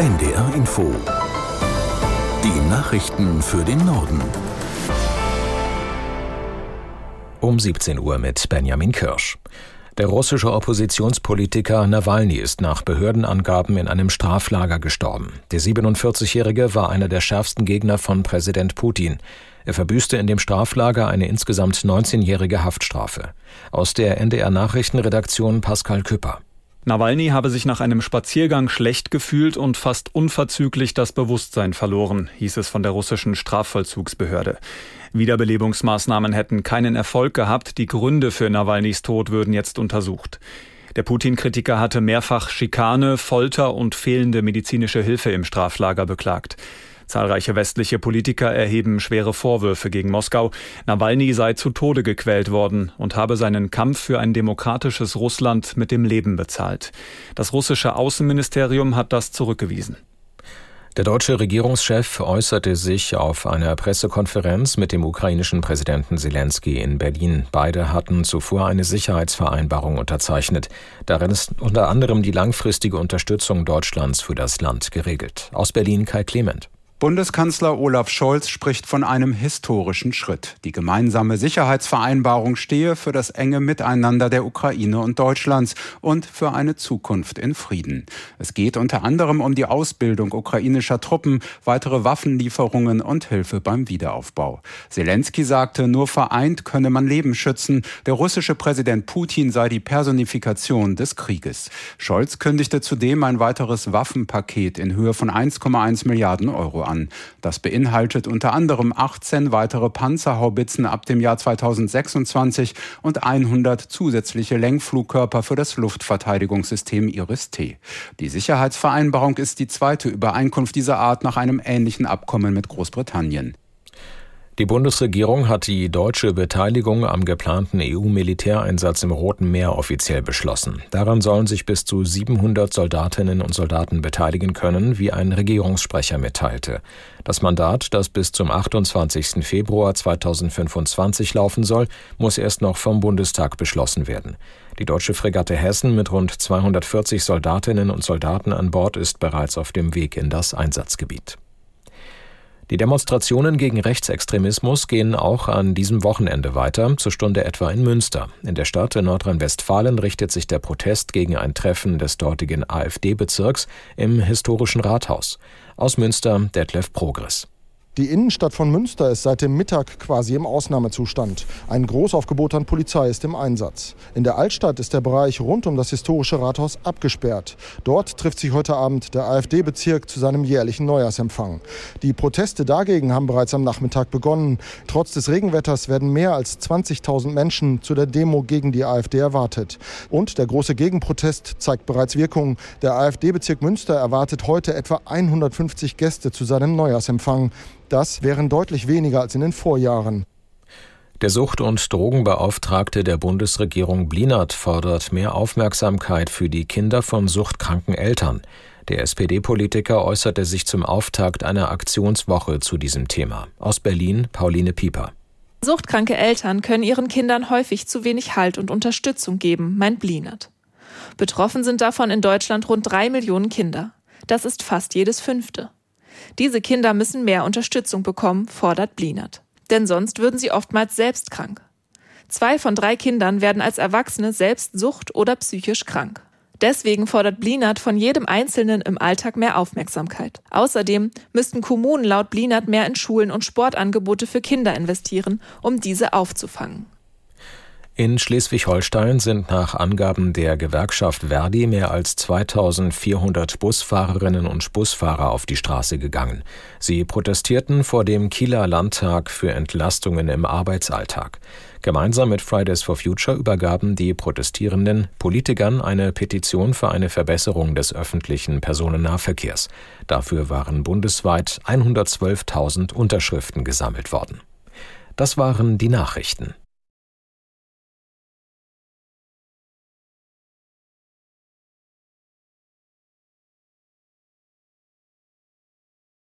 NDR Info. Die Nachrichten für den Norden. Um 17 Uhr mit Benjamin Kirsch. Der russische Oppositionspolitiker Nawalny ist nach Behördenangaben in einem Straflager gestorben. Der 47-Jährige war einer der schärfsten Gegner von Präsident Putin. Er verbüßte in dem Straflager eine insgesamt 19-jährige Haftstrafe. Aus der NDR Nachrichtenredaktion Pascal Küpper. Nawalny habe sich nach einem Spaziergang schlecht gefühlt und fast unverzüglich das Bewusstsein verloren, hieß es von der russischen Strafvollzugsbehörde. Wiederbelebungsmaßnahmen hätten keinen Erfolg gehabt, die Gründe für Nawalnys Tod würden jetzt untersucht. Der Putin-Kritiker hatte mehrfach Schikane, Folter und fehlende medizinische Hilfe im Straflager beklagt. Zahlreiche westliche Politiker erheben schwere Vorwürfe gegen Moskau. Nawalny sei zu Tode gequält worden und habe seinen Kampf für ein demokratisches Russland mit dem Leben bezahlt. Das russische Außenministerium hat das zurückgewiesen. Der deutsche Regierungschef äußerte sich auf einer Pressekonferenz mit dem ukrainischen Präsidenten Zelensky in Berlin. Beide hatten zuvor eine Sicherheitsvereinbarung unterzeichnet. Darin ist unter anderem die langfristige Unterstützung Deutschlands für das Land geregelt. Aus Berlin Kai Clement. Bundeskanzler Olaf Scholz spricht von einem historischen Schritt. Die gemeinsame Sicherheitsvereinbarung stehe für das enge Miteinander der Ukraine und Deutschlands und für eine Zukunft in Frieden. Es geht unter anderem um die Ausbildung ukrainischer Truppen, weitere Waffenlieferungen und Hilfe beim Wiederaufbau. Zelensky sagte, nur vereint könne man Leben schützen. Der russische Präsident Putin sei die Personifikation des Krieges. Scholz kündigte zudem ein weiteres Waffenpaket in Höhe von 1,1 Milliarden Euro an. Das beinhaltet unter anderem 18 weitere Panzerhaubitzen ab dem Jahr 2026 und 100 zusätzliche Lenkflugkörper für das Luftverteidigungssystem Iris-T. Die Sicherheitsvereinbarung ist die zweite Übereinkunft dieser Art nach einem ähnlichen Abkommen mit Großbritannien. Die Bundesregierung hat die deutsche Beteiligung am geplanten EU-Militäreinsatz im Roten Meer offiziell beschlossen. Daran sollen sich bis zu 700 Soldatinnen und Soldaten beteiligen können, wie ein Regierungssprecher mitteilte. Das Mandat, das bis zum 28. Februar 2025 laufen soll, muss erst noch vom Bundestag beschlossen werden. Die deutsche Fregatte Hessen mit rund 240 Soldatinnen und Soldaten an Bord ist bereits auf dem Weg in das Einsatzgebiet. Die Demonstrationen gegen Rechtsextremismus gehen auch an diesem Wochenende weiter, zur Stunde etwa in Münster. In der Stadt in Nordrhein-Westfalen richtet sich der Protest gegen ein Treffen des dortigen AfD-Bezirks im historischen Rathaus. Aus Münster Detlef Progress. Die Innenstadt von Münster ist seit dem Mittag quasi im Ausnahmezustand. Ein Großaufgebot an Polizei ist im Einsatz. In der Altstadt ist der Bereich rund um das historische Rathaus abgesperrt. Dort trifft sich heute Abend der AfD-Bezirk zu seinem jährlichen Neujahrsempfang. Die Proteste dagegen haben bereits am Nachmittag begonnen. Trotz des Regenwetters werden mehr als 20.000 Menschen zu der Demo gegen die AfD erwartet. Und der große Gegenprotest zeigt bereits Wirkung. Der AfD-Bezirk Münster erwartet heute etwa 150 Gäste zu seinem Neujahrsempfang. Das wären deutlich weniger als in den Vorjahren. Der Sucht- und Drogenbeauftragte der Bundesregierung Blinert fordert mehr Aufmerksamkeit für die Kinder von suchtkranken Eltern. Der SPD-Politiker äußerte sich zum Auftakt einer Aktionswoche zu diesem Thema. Aus Berlin Pauline Pieper. Suchtkranke Eltern können ihren Kindern häufig zu wenig Halt und Unterstützung geben, meint Blinert. Betroffen sind davon in Deutschland rund drei Millionen Kinder. Das ist fast jedes fünfte. Diese Kinder müssen mehr Unterstützung bekommen, fordert Blinert. Denn sonst würden sie oftmals selbst krank. Zwei von drei Kindern werden als Erwachsene selbst sucht- oder psychisch krank. Deswegen fordert Blinert von jedem Einzelnen im Alltag mehr Aufmerksamkeit. Außerdem müssten Kommunen laut Blinert mehr in Schulen und Sportangebote für Kinder investieren, um diese aufzufangen. In Schleswig-Holstein sind nach Angaben der Gewerkschaft Verdi mehr als 2400 Busfahrerinnen und Busfahrer auf die Straße gegangen. Sie protestierten vor dem Kieler Landtag für Entlastungen im Arbeitsalltag. Gemeinsam mit Fridays for Future übergaben die Protestierenden Politikern eine Petition für eine Verbesserung des öffentlichen Personennahverkehrs. Dafür waren bundesweit 112.000 Unterschriften gesammelt worden. Das waren die Nachrichten.